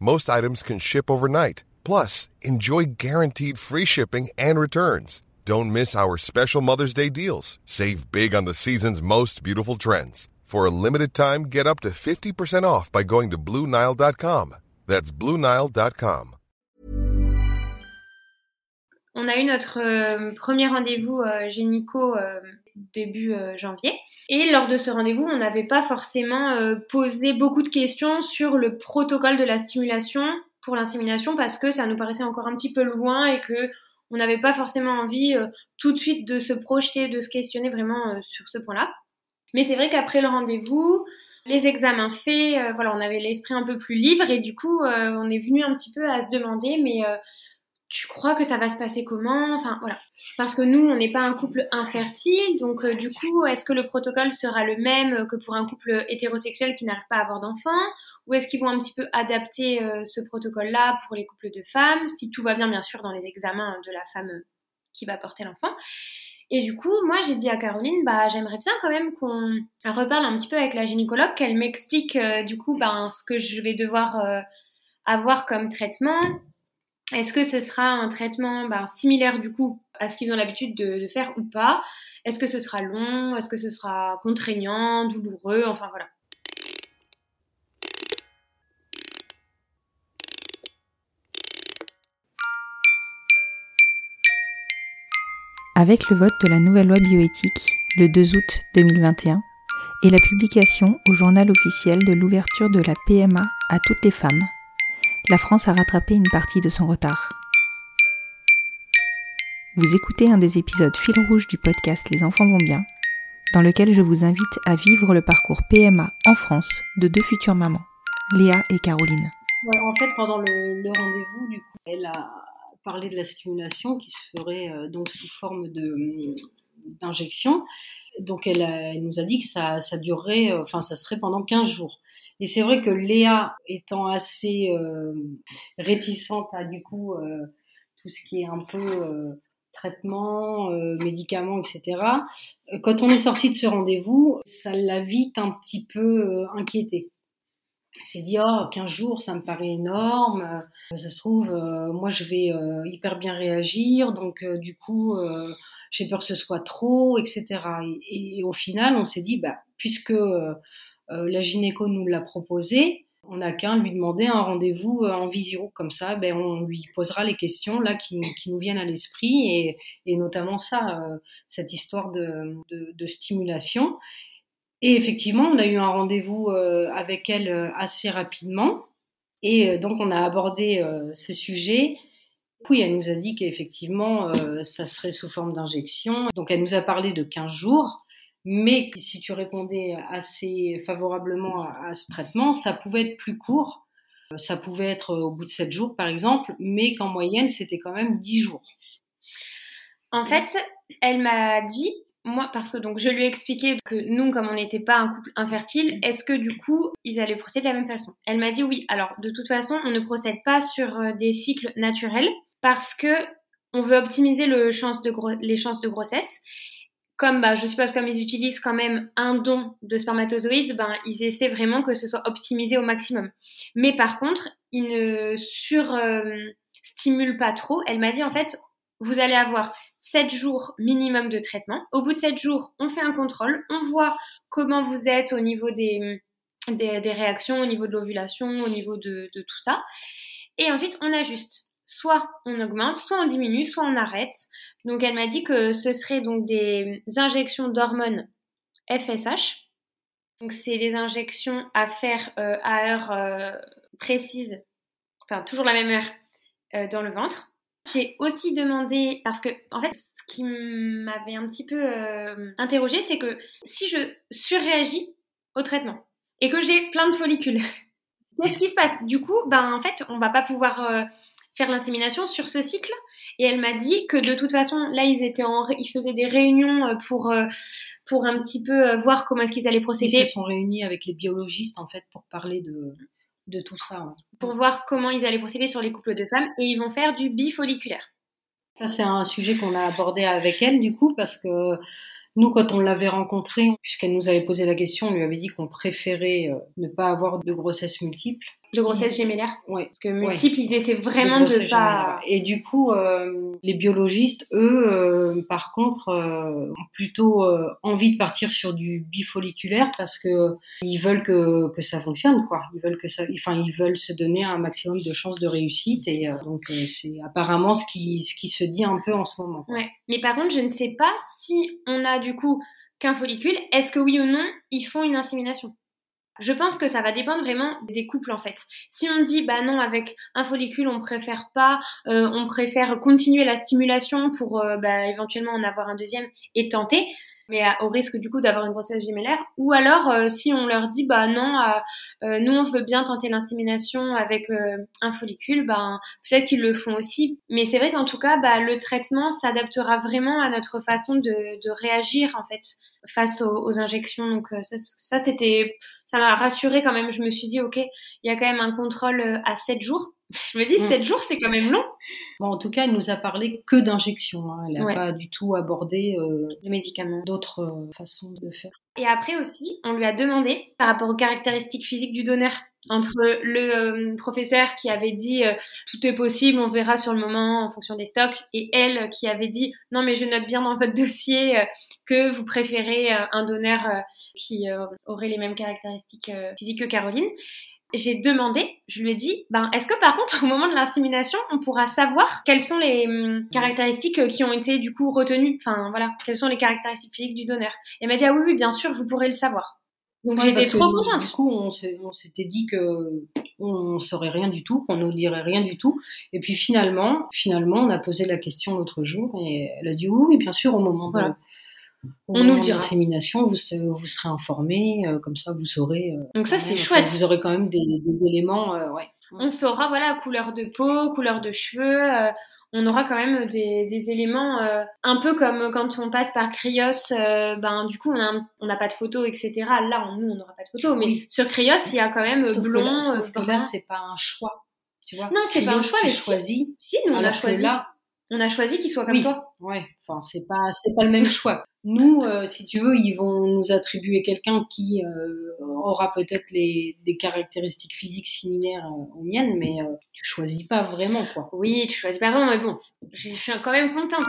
Most items can ship overnight. Plus, enjoy guaranteed free shipping and returns. Don't miss our special Mother's Day deals. Save big on the season's most beautiful trends. For a limited time, get up to 50% off by going to BlueNile.com. That's BlueNile.com. On a eu notre euh, premier rendez-vous euh, génico euh, début euh, janvier. Et lors de ce rendez-vous, on n'avait pas forcément euh, posé beaucoup de questions sur le protocole de la stimulation pour l'insémination parce que ça nous paraissait encore un petit peu loin et que on n'avait pas forcément envie euh, tout de suite de se projeter, de se questionner vraiment sur ce point-là. Mais c'est vrai qu'après le rendez-vous, les examens faits, voilà, on avait l'esprit un peu plus libre et du coup, on est venu un petit peu à se demander, mais tu crois que ça va se passer comment? Enfin voilà, parce que nous, on n'est pas un couple infertile, donc euh, du coup, est-ce que le protocole sera le même que pour un couple hétérosexuel qui n'arrive pas à avoir d'enfants Ou est-ce qu'ils vont un petit peu adapter euh, ce protocole-là pour les couples de femmes, si tout va bien, bien sûr, dans les examens de la femme euh, qui va porter l'enfant. Et du coup, moi, j'ai dit à Caroline, bah, j'aimerais bien quand même qu'on reparle un petit peu avec la gynécologue, qu'elle m'explique du coup ben, ce que je vais devoir avoir comme traitement, est-ce que ce sera un traitement ben, similaire du coup à ce qu'ils ont l'habitude de, faire ou pas? Est-ce que ce sera long? Est-ce que ce sera contraignant, douloureux? Enfin voilà. Avec le vote de la nouvelle loi bioéthique le 2 août 2021 et la publication au journal officiel de l'ouverture de la PMA à toutes les femmes la France a rattrapé une partie de son retard. Vous écoutez un des épisodes fil rouge du podcast Les enfants vont bien, dans lequel je vous invite à vivre le parcours PMA en France de deux futures mamans, Léa et Caroline. en fait, pendant le, rendez-vous, du coup, elle a parlé de la stimulation qui se ferait euh, donc sous forme de d'injection. Donc elle, nous a dit que ça, ça durerait, euh, enfin ça serait pendant 15 jours. Et c'est vrai que Léa étant assez euh, réticente à du coup euh, tout ce qui est un peu traitement, médicaments, etc. Quand on est sorti de ce rendez-vous, ça l'a vite un petit peu inquiété. Elle s'est dit, oh, 15 jours, ça me paraît énorme. Ça se trouve, moi, je vais hyper bien réagir. Donc, du coup, j'ai peur que ce soit trop, etc. Et, au final, on s'est dit, bah, puisque euh, euh, la gynéco nous l'a proposé, on n'a qu'à lui demander un rendez-vous euh, en visio, comme ça, ben, on lui posera les questions là qui, nous viennent à l'esprit, et, notamment ça, cette histoire de, de, stimulation. Et effectivement, on a eu un rendez-vous avec elle assez rapidement, et donc on a abordé ce sujet. Oui, elle nous a dit qu'effectivement, euh, ça serait sous forme d'injection. Donc, elle nous a parlé de 15 jours. Mais si tu répondais assez favorablement à, ce traitement, ça pouvait être plus court. Euh, ça pouvait être au bout de 7 jours, par exemple, mais qu'en moyenne, c'était quand même 10 jours. En fait, elle m'a dit, moi, parce que donc je lui ai expliqué que nous, comme on n'était pas un couple infertile, est-ce que du coup, ils allaient procéder de la même façon? Elle m'a dit oui. Alors, de toute façon, on ne procède pas sur euh, des cycles naturels parce que on veut optimiser les chances de grossesse. Comme bah, je suppose comme ils utilisent quand même un don de spermatozoïdes, ben ils essaient vraiment que ce soit optimisé au maximum. Mais par contre, ils ne surstimulent pas trop. Elle m'a dit en fait, vous allez avoir 7 jours minimum de traitement. Au bout de 7 jours, on fait un contrôle, on voit comment vous êtes au niveau des, réactions, au niveau de l'ovulation, au niveau de tout ça. Et ensuite, on ajuste soit on augmente, soit on diminue, soit on arrête. Donc elle m'a dit que ce serait donc des injections d'hormones FSH. Donc c'est des injections à faire euh, à heure euh, précise, enfin toujours la même heure euh, dans le ventre. J'ai aussi demandé parce que en fait ce qui m'avait un petit peu interrogée c'est que si je surréagis au traitement et que j'ai plein de follicules, qu'est-ce qui se passe? Du coup, ben en fait on va pas pouvoir faire l'insémination sur ce cycle. Et elle m'a dit que de toute façon, là, ils étaient en, ils faisaient des réunions euh, pour euh, pour un petit peu voir comment est-ce qu'ils allaient procéder. Ils se sont réunis avec les biologistes en fait pour parler de de tout ça. Pour voir comment ils allaient procéder sur les couples de femmes et ils vont faire du bifolliculaire. Ça c'est un sujet qu'on a abordé avec elle du coup parce que nous, quand on l'avait rencontrée, puisqu'elle nous avait posé la question, on lui avait dit qu'on préférait ne pas avoir de grossesse multiple de grossesse gémellaire. Oui. Parce que multiple, ils essaient vraiment de, pas. Et du coup, euh, les biologistes, eux, euh, par contre, euh, ont plutôt envie de partir sur du bifolliculaire parce que ils veulent que, que ça fonctionne, quoi. Ils veulent que ça, enfin, ils veulent se donner un maximum de chances de réussite et donc c'est apparemment ce qui, ce qui se dit un peu en ce moment. Ouais. Mais par contre, je ne sais pas si on a du coup qu'un follicule. Est-ce que oui ou non, ils font une insémination? Je pense que ça va dépendre vraiment des couples en fait. Si on dit bah non avec un follicule on préfère pas, euh, on préfère continuer la stimulation pour euh, bah, éventuellement en avoir un deuxième et tenter, mais au risque du coup d'avoir une grossesse gémellaire. Ou alors euh, si on leur dit bah non, nous on veut bien tenter l'insémination avec un follicule, ben peut-être qu'ils le font aussi. Mais c'est vrai qu'en tout cas bah, le traitement s'adaptera vraiment à notre façon de, de réagir en fait face aux, injections. Donc euh, ça, ça c'était, ça m'a rassuré quand même. Je me suis dit, ok, il y a quand même un contrôle euh, à 7 jours. Je me dis, 7 mm. jours, c'est quand même long. Bon, en tout cas, elle nous a parlé que d'injections. Hein. Elle n'a pas du tout abordé euh, les médicaments, d'autres façons de faire. Et après aussi, on lui a demandé, par rapport aux caractéristiques physiques du donneur, entre le euh, professeur qui avait dit euh, tout est possible, on verra sur le moment en fonction des stocks, et elle qui avait dit non mais je note bien dans votre dossier euh, que vous préférez un donneur qui aurait les mêmes caractéristiques physiques que Caroline. J'ai demandé, je lui ai dit, ben, est-ce que par contre, au moment de l'insémination, on pourra savoir quelles sont les hum, caractéristiques qui ont été du coup retenues, enfin voilà, quelles sont les caractéristiques physiques du donneur? Et elle m'a dit, ah oui, oui, bien sûr, vous pourrez le savoir. Donc j'étais trop contente. Du coup, on s'était dit que on saurait rien du tout, qu'on nous dirait rien du tout. Et puis finalement, finalement, on a posé la question l'autre jour et elle a dit oui, bien sûr, au moment de, on nous dira. L'insémination, vous, vous serez informé, euh, comme ça vous saurez. Euh, Donc ça c'est chouette. Vous aurez quand même des, des éléments, euh, ouais. On saura voilà couleur de peau, couleur de cheveux on aura quand même des, des éléments un peu comme quand on passe par Cryos, ben du coup on n'a pas de photos, etc. Là, on, nous, on n'aura pas de photos, mais sur Cryos, il y a quand même blond. sauf que là, c'est pas un choix, tu vois. Non, c'est pas un choix, mais choisi. Si, nous on a choisi. Là, on a choisi qu'il soit comme toi. Ouais, enfin c'est pas c'est pas le même choix. Nous, euh, si tu veux, ils vont nous attribuer quelqu'un qui euh, aura peut-être les des caractéristiques physiques similaires euh, aux miennes, mais tu choisis pas vraiment quoi. Oui, tu choisis pas vraiment, mais bon, je suis quand même contente.